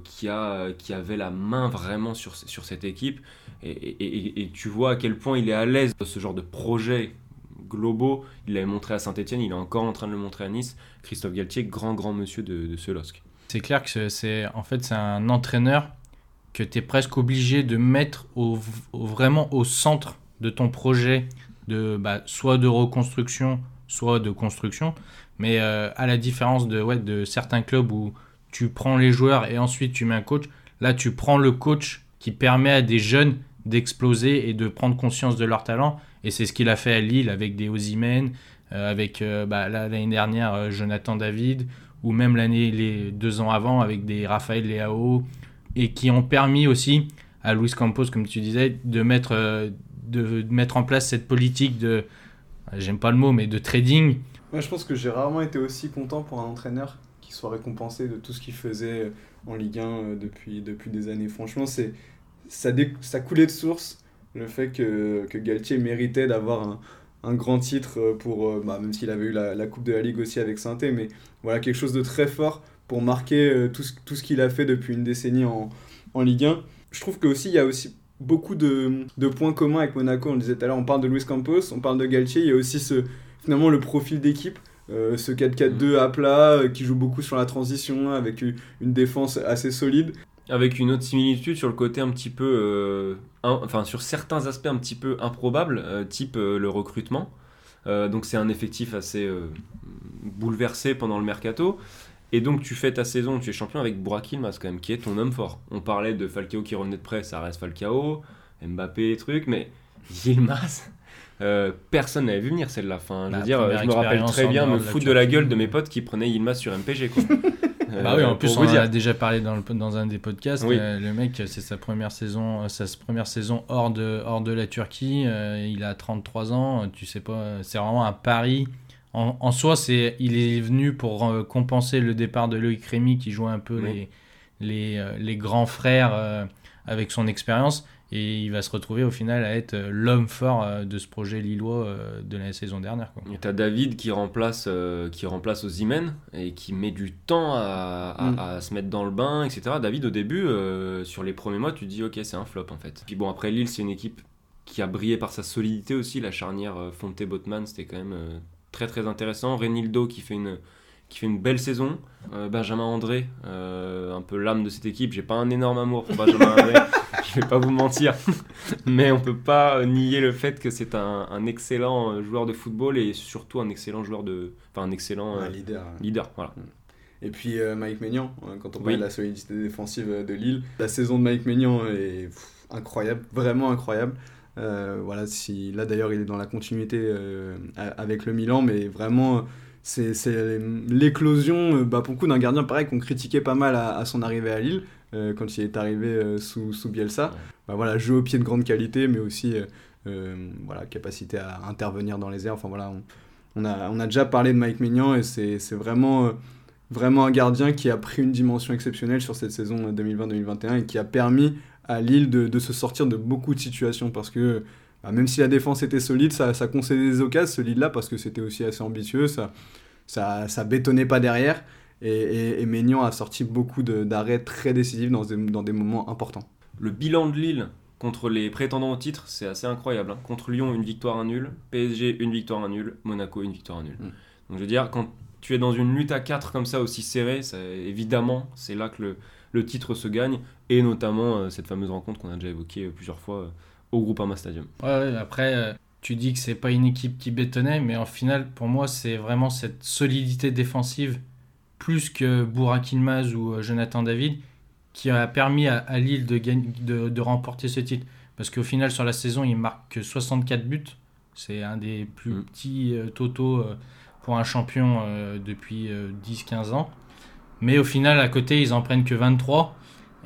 qui, a, qui avait la main vraiment sur, sur cette équipe. Et, et, et, tu vois à quel point il est à l'aise de ce genre de projet globaux. Il l'avait montré à Saint-Etienne, il est encore en train de le montrer à Nice. Christophe Galtier, grand, grand monsieur de, de ce LOSC. C'est clair que c'est en fait un entraîneur que tu es presque obligé de mettre au, vraiment au centre de ton projet, de, bah, soit de reconstruction, soit de construction. Mais euh, à la différence de, ouais, de certains clubs où tu prends les joueurs et ensuite tu mets un coach, là tu prends le coach qui permet à des jeunes d'exploser et de prendre conscience de leur talent. Et c'est ce qu'il a fait à Lille avec des Ozymen, euh, avec euh, bah, l'année dernière Jonathan David, ou même l'année, les deux ans avant avec des Raphaël Leao, et qui ont permis aussi à Luis Campos, comme tu disais, de mettre, euh, de, mettre en place cette politique de, j'aime pas le mot, mais de trading. Moi, je pense que j'ai rarement été aussi content pour un entraîneur qui soit récompensé de tout ce qu'il faisait en Ligue 1 euh, depuis, depuis des années. Franchement, c'est ça coulait de source le fait que, que Galtier méritait d'avoir un, un, grand titre euh, pour, bah, même s'il avait eu la, Coupe de la Ligue aussi avec saint mais voilà, quelque chose de très fort pour marquer euh, tout ce, tout ce qu'il a fait depuis une décennie en, en Ligue 1. Je trouve qu'il y a aussi beaucoup de, de, points communs avec Monaco. On le disait tout à l'heure, on parle de Luis Campos, on parle de Galtier, il y a aussi finalement le profil d'équipe. Euh, ce 4-4-2 mm. à plat euh, qui joue beaucoup sur la transition avec une défense assez solide. Avec une autre similitude sur le côté un petit peu, enfin sur certains aspects un petit peu improbables, type le recrutement. donc c'est un effectif assez bouleversé pendant le mercato. Et donc tu fais ta saison, tu es champion avec Burak Yilmaz quand même, qui est ton homme fort. On parlait de Falcao qui revenait de près, ça reste Falcao, Mbappé, trucs, mais Yilmaz, [laughs] euh, personne n'avait vu venir celle-là. Fin, je veux dire, je me rappelle très bien me foutre de la gueule de mes potes qui prenaient Yilmaz sur MPG. Quoi. [laughs] bah oui, en plus, on a déjà parlé dans, le, dans un des podcasts. Euh, le mec, c'est sa première saison, euh, sa première saison hors de, hors de la Turquie. il a 33 ans. Tu sais pas, c'est vraiment un pari en, soi, c'est, il est venu pour euh, compenser le départ de Loïc Rémy qui jouait un peu les, les, euh, les, grands frères euh, avec son expérience. Et il va se retrouver au final à être l'homme fort de ce projet lillois de la saison dernière. Quoi. Et tu as David qui remplace, qui remplace Ozymen et qui met du temps à, mm. à, se mettre dans le bain, etc. David, au début, sur les premiers mois, tu te dis ok, c'est un flop en fait. Puis bon, après Lille, c'est une équipe qui a brillé par sa solidité aussi. La charnière Fonte-Botman, c'était quand même très très intéressant. Renildo qui fait une, qui fait une belle saison. Euh, Benjamin André, euh, un peu l'âme de cette équipe. J'ai pas un énorme amour pour Benjamin André, [laughs] je vais pas vous mentir. [laughs] Mais on peut pas nier le fait que c'est un, un, excellent joueur de football et surtout un excellent joueur de. Enfin, un excellent euh, leader. leader voilà. Mm. Et puis Mike Maignan, hein, quand on parle de la solidité défensive de Lille, la saison de Mike Maignan est incroyable, vraiment incroyable. Euh, voilà, si, là d'ailleurs il est dans la continuité euh, avec le Milan, mais vraiment c'est l'éclosion, euh, bah, pour coup d'un gardien pareil qu'on critiquait pas mal à, son arrivée à Lille, quand il est arrivé sous, sous, Bielsa. Bah, voilà, jeu au pied de grande qualité, mais aussi voilà, capacité à intervenir dans les airs. Enfin voilà, on, a, on a déjà parlé de Mike Maignan et c'est vraiment vraiment un gardien qui a pris une dimension exceptionnelle sur cette saison 2020-2021 et qui a permis à Lille de, de, se sortir de beaucoup de situations parce que bah, même si la défense était solide, ça, ça concédait des occasions, ce Lille-là, parce que c'était aussi assez ambitieux, ça, ça, ça bétonnait pas derrière. Et, et, Maignan a sorti beaucoup d'arrêts très décisifs dans des, dans des moments importants. Le bilan de Lille contre les prétendants au titre, c'est assez incroyable. Hein. Contre Lyon, une victoire, un nul. PSG, une victoire, un nul. Monaco, une victoire, un nul. Mm. Donc je veux dire, quand tu es dans une lutte à 4 comme ça, aussi serrée, évidemment, c'est là que le, le titre se gagne, et notamment euh, cette fameuse rencontre qu'on a déjà évoquée euh, plusieurs fois euh, au Groupama Stadium. Ouais, après, tu dis que c'est pas une équipe qui bétonnait, mais en final, pour moi, c'est vraiment cette solidité défensive, plus que Burak Ilmaz ou Jonathan David, qui a permis à, Lille de, de, de, remporter ce titre. Parce qu'au final, sur la saison, il marque que 64 buts. C'est un des plus mm. petits totaux pour un champion depuis 10-15 ans. Mais au final, à côté, ils en prennent que 23.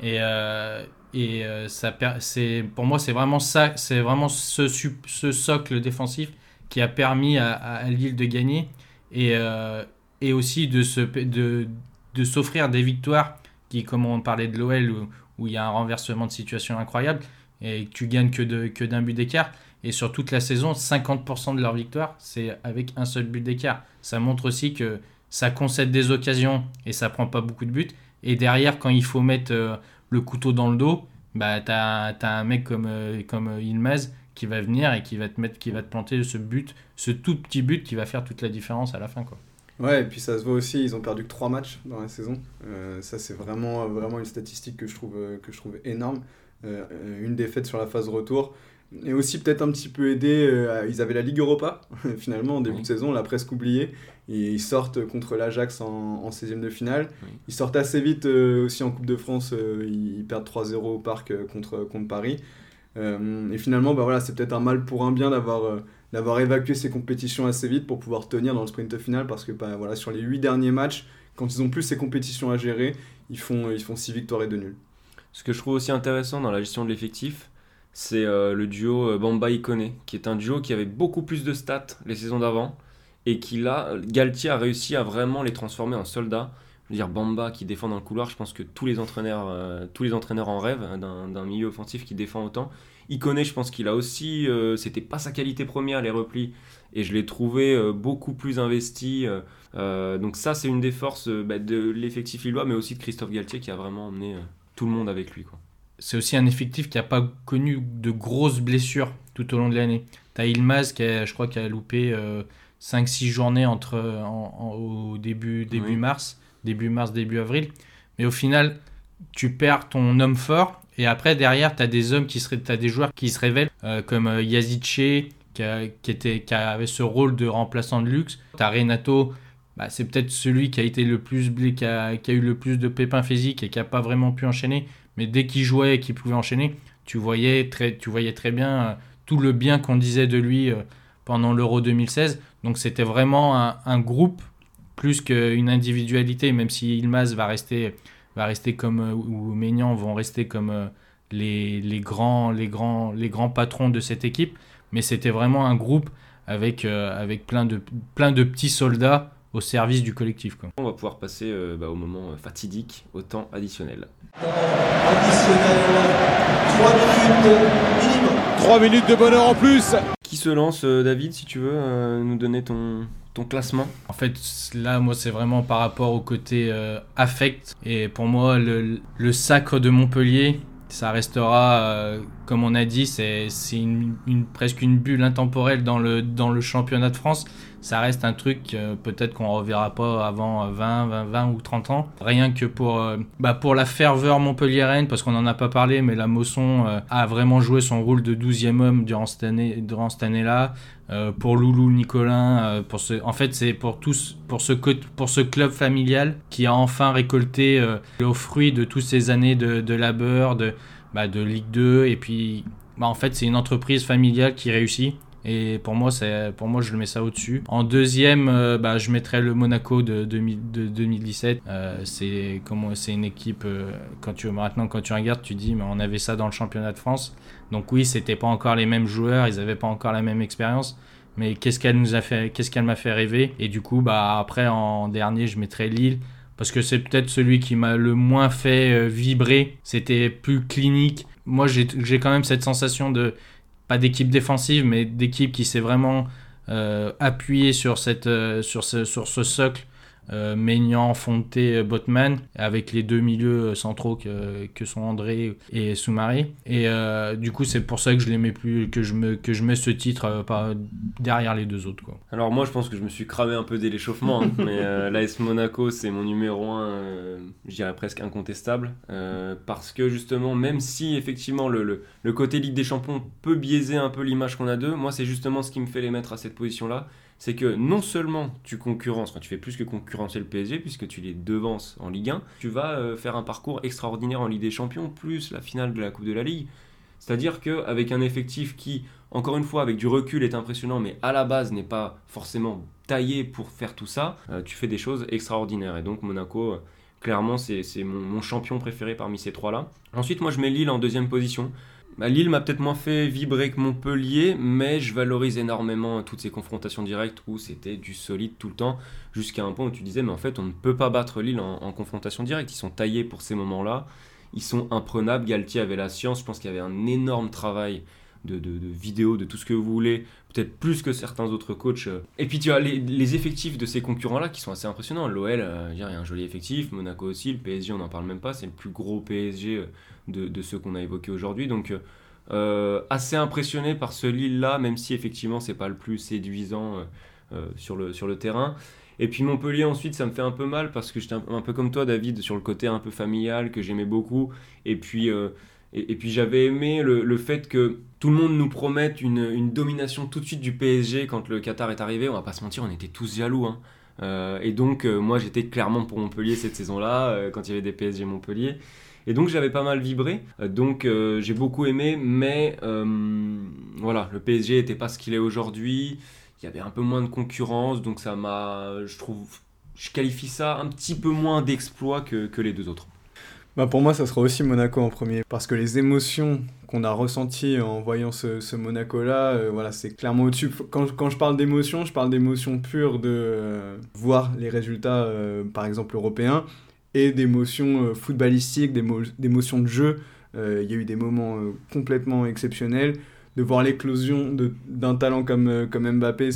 Et, euh, et euh, ça c'est pour moi, c'est vraiment ça, c'est vraiment ce, ce, socle défensif qui a permis à, à Lille de gagner et, euh, et aussi de, se, de, de s'offrir des victoires qui, comme on parlait de l'OL, où, il y a un renversement de situation incroyable et que tu gagnes que, de, que d'un but d'écart. Et sur toute la saison, 50% de leurs victoires, c'est avec un seul but d'écart. Ça montre aussi que ça concède des occasions et ça prend pas beaucoup de buts. Et derrière, quand il faut mettre euh, le couteau dans le dos, bah, tu as, un mec comme, euh, comme Ilmaz qui va venir et qui va te mettre, qui va te planter ce but, ce tout petit but qui va faire toute la différence à la fin. Quoi. Ouais, et puis ça se voit aussi, ils ont perdu que 3 matchs dans la saison. ça, c'est vraiment, vraiment une statistique que je trouve, que je trouve énorme. une défaite sur la phase retour. Et aussi peut-être un petit peu aidé, euh, ils avaient la Ligue Europa, [laughs] finalement, en début de saison, on l'a presque oublié. Et ils sortent contre l'Ajax en, en 16e de finale. Ils sortent assez vite euh, aussi en Coupe de France, euh, ils, perdent 3-0 au parc contre, contre Paris. et finalement, bah voilà, c'est peut-être un mal pour un bien d'avoir d'avoir évacué ces compétitions assez vite pour pouvoir tenir dans le sprint final, parce que bah, voilà, sur les 8 derniers matchs, quand ils ont plus ces compétitions à gérer, ils font, ils font 6 victoires et 2 nuls. Ce que je trouve aussi intéressant dans la gestion de l'effectif, c'est euh, le duo euh, Bamba-Ikone, qui est un duo qui avait beaucoup plus de stats les saisons d'avant, et qui là, Galtier a réussi à vraiment les transformer en soldats. Je veux dire, Bamba qui défend dans le couloir, je pense que tous les entraîneurs, euh, tous les entraîneurs en rêvent hein, d'un milieu offensif qui défend autant. Ikone, je pense qu'il a aussi, c'était pas sa qualité première les replis, et je l'ai trouvé beaucoup plus investi. donc ça, c'est une des forces bah, de l'effectif lillois, mais aussi de Christophe Galtier qui a vraiment emmené tout le monde avec lui. C'est aussi un effectif qui n'a pas connu de grosses blessures tout au long de l'année. Tu as Ilmaz qui a, je crois, qui a loupé 5-6 euh, journées entre, au début, début mars, début mars, début avril. Mais au final, tu perds ton homme fort et après, derrière, tu as des hommes qui des joueurs qui se révèlent, euh, comme euh, Yazice qui, qui, était, qui avait ce rôle de remplaçant de luxe. Tu as Renato, bah, c'est peut-être celui qui a été le plus qui a, qui a eu le plus de pépins physiques et qui n'a pas vraiment pu enchaîner. Mais dès qu'il jouait et qu'il pouvait enchaîner, tu voyais très, tu voyais très bien euh, tout le bien qu'on disait de lui pendant l'Euro 2016. Donc c'était vraiment un, groupe plus qu'une individualité, même si Ilmaz va rester, va rester comme, euh, ou Maignan vont rester comme les, les, grands, les, grands, les grands patrons de cette équipe. Mais c'était vraiment un groupe avec, avec plein, de, plein de petits soldats au service du collectif. Quoi. On va pouvoir passer bah, au moment fatidique, au temps additionnel. Additionnel, 3 minutes minimum. 3 minutes de bonheur en plus. Qui se lance, euh, David, si tu veux euh, nous donner ton, ton classement En fait, là, moi, c'est vraiment par rapport au côté euh, affect. Et pour moi, le, sacre de Montpellier, ça restera, comme on a dit, c'est une, presque une bulle intemporelle dans le, dans le championnat de France ça reste un truc peut-être qu'on reverra pas avant 20, 20, 20, ou 30 ans. Rien que pour, euh, bah pour la ferveur montpelliéraine, parce qu'on n'en a pas parlé, mais la Mosson euh, a vraiment joué son rôle de 12e homme durant cette année, durant cette année-là. Euh, pour Loulou Nicolin, en fait c'est pour tous, pour ce club familial qui a enfin récolté le fruit de toutes ces années de, de labeur, de, bah, de Ligue 2, et puis bah, en fait c'est une entreprise familiale qui réussit. Et pour moi, pour moi, je le mets ça au-dessus. En deuxième, euh, bah, je mettrais le Monaco de, de, 2017. Euh, c'est une équipe. Euh, quand tu maintenant, quand tu regardes, tu dis, mais on avait ça dans le championnat de France. Donc oui, c'était pas encore les mêmes joueurs, ils avaient pas encore la même expérience. Mais qu'est-ce qu'elle nous a fait, qu'est-ce qu'elle m'a fait rêver? Et du coup, bah après en dernier, je mettrais Lille parce que c'est peut-être celui qui m'a le moins fait vibrer. C'était plus clinique. Moi, j'ai quand même cette sensation de pas d'équipe défensive, mais d'équipe qui s'est vraiment euh, appuyée sur, cette, euh, sur, ce, sur ce socle euh, Maignan, Fonté, euh, Botman, avec les deux milieux euh, centraux que, que sont André et Soumaré. Et du coup, c'est pour ça que je les mets plus, que je, me, que je mets ce titre pas derrière les deux autres. Quoi. Alors moi, je pense que je me suis cramé un peu dès l'échauffement, hein, [laughs] mais l'AS Monaco, c'est mon numéro 1, je dirais presque incontestable, parce que justement, même si effectivement le, le, le côté Ligue des Champions peut biaiser un peu l'image qu'on a d'eux, moi, c'est justement ce qui me fait les mettre à cette position-là c'est que non seulement tu concurrences, enfin tu fais plus que concurrencer le PSG puisque tu les devances en Ligue 1, tu vas euh, faire un parcours extraordinaire en Ligue des Champions plus la finale de la Coupe de la Ligue. C'est-à-dire qu'avec un effectif qui, encore une fois, avec du recul est impressionnant, mais à la base n'est pas forcément taillé pour faire tout ça, euh, tu fais des choses extraordinaires. Et donc Monaco, clairement, c'est mon, champion préféré parmi ces trois-là. Ensuite, moi, je mets Lille en deuxième position. Bah, Lille m'a peut-être moins fait vibrer que Montpellier, mais je valorise énormément toutes ces confrontations directes où c'était du solide tout le temps, jusqu'à un point où tu disais, mais en fait, on ne peut pas battre Lille en, confrontation directe. Ils sont taillés pour ces moments-là, ils sont imprenables. Galtier avait la science, je pense qu'il y avait un énorme travail de, vidéos, de tout ce que vous voulez, peut-être plus que certains autres coachs. Et puis tu as les, effectifs de ces concurrents-là qui sont assez impressionnants. L'OL, euh, il y a un joli effectif, Monaco aussi, le PSG, on n'en parle même pas, c'est le plus gros PSG euh, de, ceux qu'on a évoqués aujourd'hui. Donc euh, assez impressionné par ce Lille-là, même si effectivement c'est pas le plus séduisant sur, le, sur le terrain. Et puis Montpellier ensuite ça me fait un peu mal parce que j'étais un, peu comme toi David sur le côté un peu familial que j'aimais beaucoup. Et puis et, puis j'avais aimé le, fait que tout le monde nous promette une, domination tout de suite du PSG quand le Qatar est arrivé. On va pas se mentir, on était tous jaloux. Hein. Euh, et donc euh, moi j'étais clairement pour Montpellier cette saison-là, euh, quand il y avait des PSG Montpellier. Et donc j'avais pas mal vibré, donc j'ai beaucoup aimé, mais voilà, le PSG n'était pas ce qu'il est aujourd'hui, il y avait un peu moins de concurrence, donc ça m'a, je trouve, je qualifie ça un petit peu moins d'exploit que les deux autres. Bah pour moi, ça sera aussi Monaco en premier, parce que les émotions qu'on a ressenties en voyant ce, ce Monaco-là, euh, voilà, c'est clairement au-dessus. Quand, quand, je parle d'émotions, je parle d'émotions pures de euh, voir les résultats, euh, par exemple, européens, et d'émotions footballistiques, d'émotions de jeu. Il y a eu des moments complètement exceptionnels. De voir l'éclosion d'un talent comme, comme Mbappé.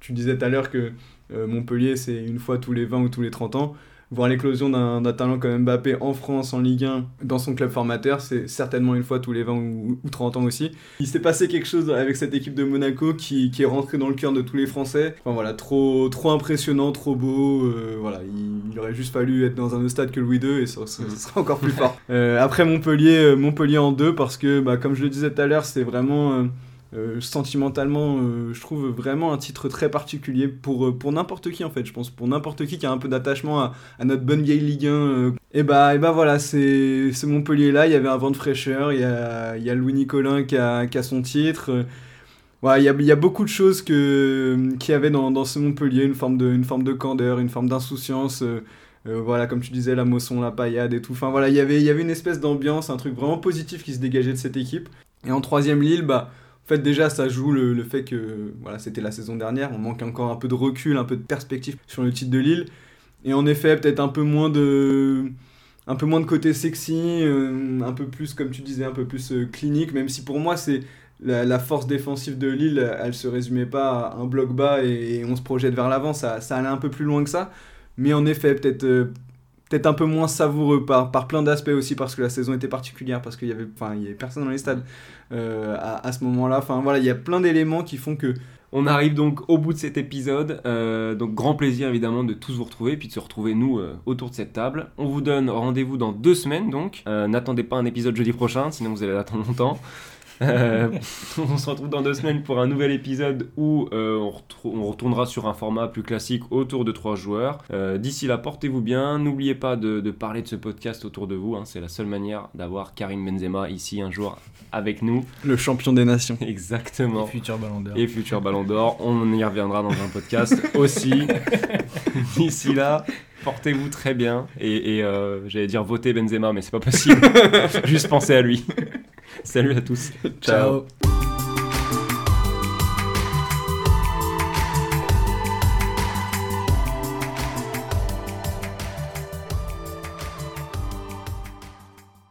Tu disais tout à l'heure que Montpellier, c'est une fois tous les 20 ou tous les 30 ans voir l'éclosion d'un talent comme Mbappé en France, en Ligue 1, dans son club formateur, c'est certainement une fois tous les 20 ou, 30 ans aussi. Il s'est passé quelque chose avec cette équipe de Monaco qui, qui est rentrée dans le cœur de tous les Français. Enfin voilà, trop, trop impressionnant, trop beau. Euh, voilà, il, aurait juste fallu être dans un autre stade que Louis II et ça, ça, serait encore plus fort. [laughs] Euh, après Montpellier, euh, Montpellier en deux parce que, bah, comme je le disais tout à l'heure, c'est vraiment euh, sentimentalement, euh, je trouve vraiment un titre très particulier pour, euh, pour n'importe qui en fait. Je pense pour n'importe qui qui a un peu d'attachement à, notre bonne vieille Ligue 1. et bah, et bah voilà, c'est Montpellier là, il y avait un vent de fraîcheur, il y a, Louis Nicolin qui a, qui a son titre. Il y a, y a, beaucoup de choses qu'il y avait dans, dans, ce Montpellier, une forme de, une forme de candeur, une forme d'insouciance. voilà, comme tu disais, la moisson, la paillade et tout. Enfin voilà, y il y avait une espèce d'ambiance, un truc vraiment positif qui se dégageait de cette équipe. Et en troisième Lille, bah, en fait, déjà, ça joue le, fait que voilà, c'était la saison dernière. On manque encore un peu de recul, un peu de perspective sur le titre de Lille. Et en effet, peut-être un peu moins de un peu moins de côté sexy, euh, un peu plus, comme tu disais, un peu plus euh, clinique, même si pour moi, c'est la, force défensive de Lille, elle se résumait pas à un bloc bas et, on se projette vers l'avant, ça, ça, allait un peu plus loin que ça. Mais en effet, peut-être euh, peut-être un peu moins savoureux par, par plein d'aspects aussi parce que la saison était particulière parce qu'il y avait avait personne dans les stades euh, à, à, ce moment-là. Enfin voilà il y a plein d'éléments qui font que on arrive donc au bout de cet épisode. Euh, donc grand plaisir évidemment de tous vous retrouver puis de se retrouver nous euh, autour de cette table. On vous donne rendez-vous dans deux semaines donc. N'attendez pas un épisode jeudi prochain sinon vous allez l'attendre longtemps euh, [laughs] on se retrouve dans deux semaines pour un nouvel épisode où euh, on, retournera sur un format plus classique autour de trois joueurs. Euh, d'ici là, portez-vous bien. N'oubliez pas de, parler de ce podcast autour de vous. Hein. C'est la seule manière d'avoir Karim Benzema ici un jour avec nous. Le champion des nations. [laughs] Exactement. Et futur ballon d'or. Et futur ballon d'or. On y reviendra dans un podcast [laughs] aussi. D'ici là, portez-vous très bien. Et, j'allais dire votez Benzema, mais c'est pas possible. Juste pensez à lui. Salut à tous. Ciao.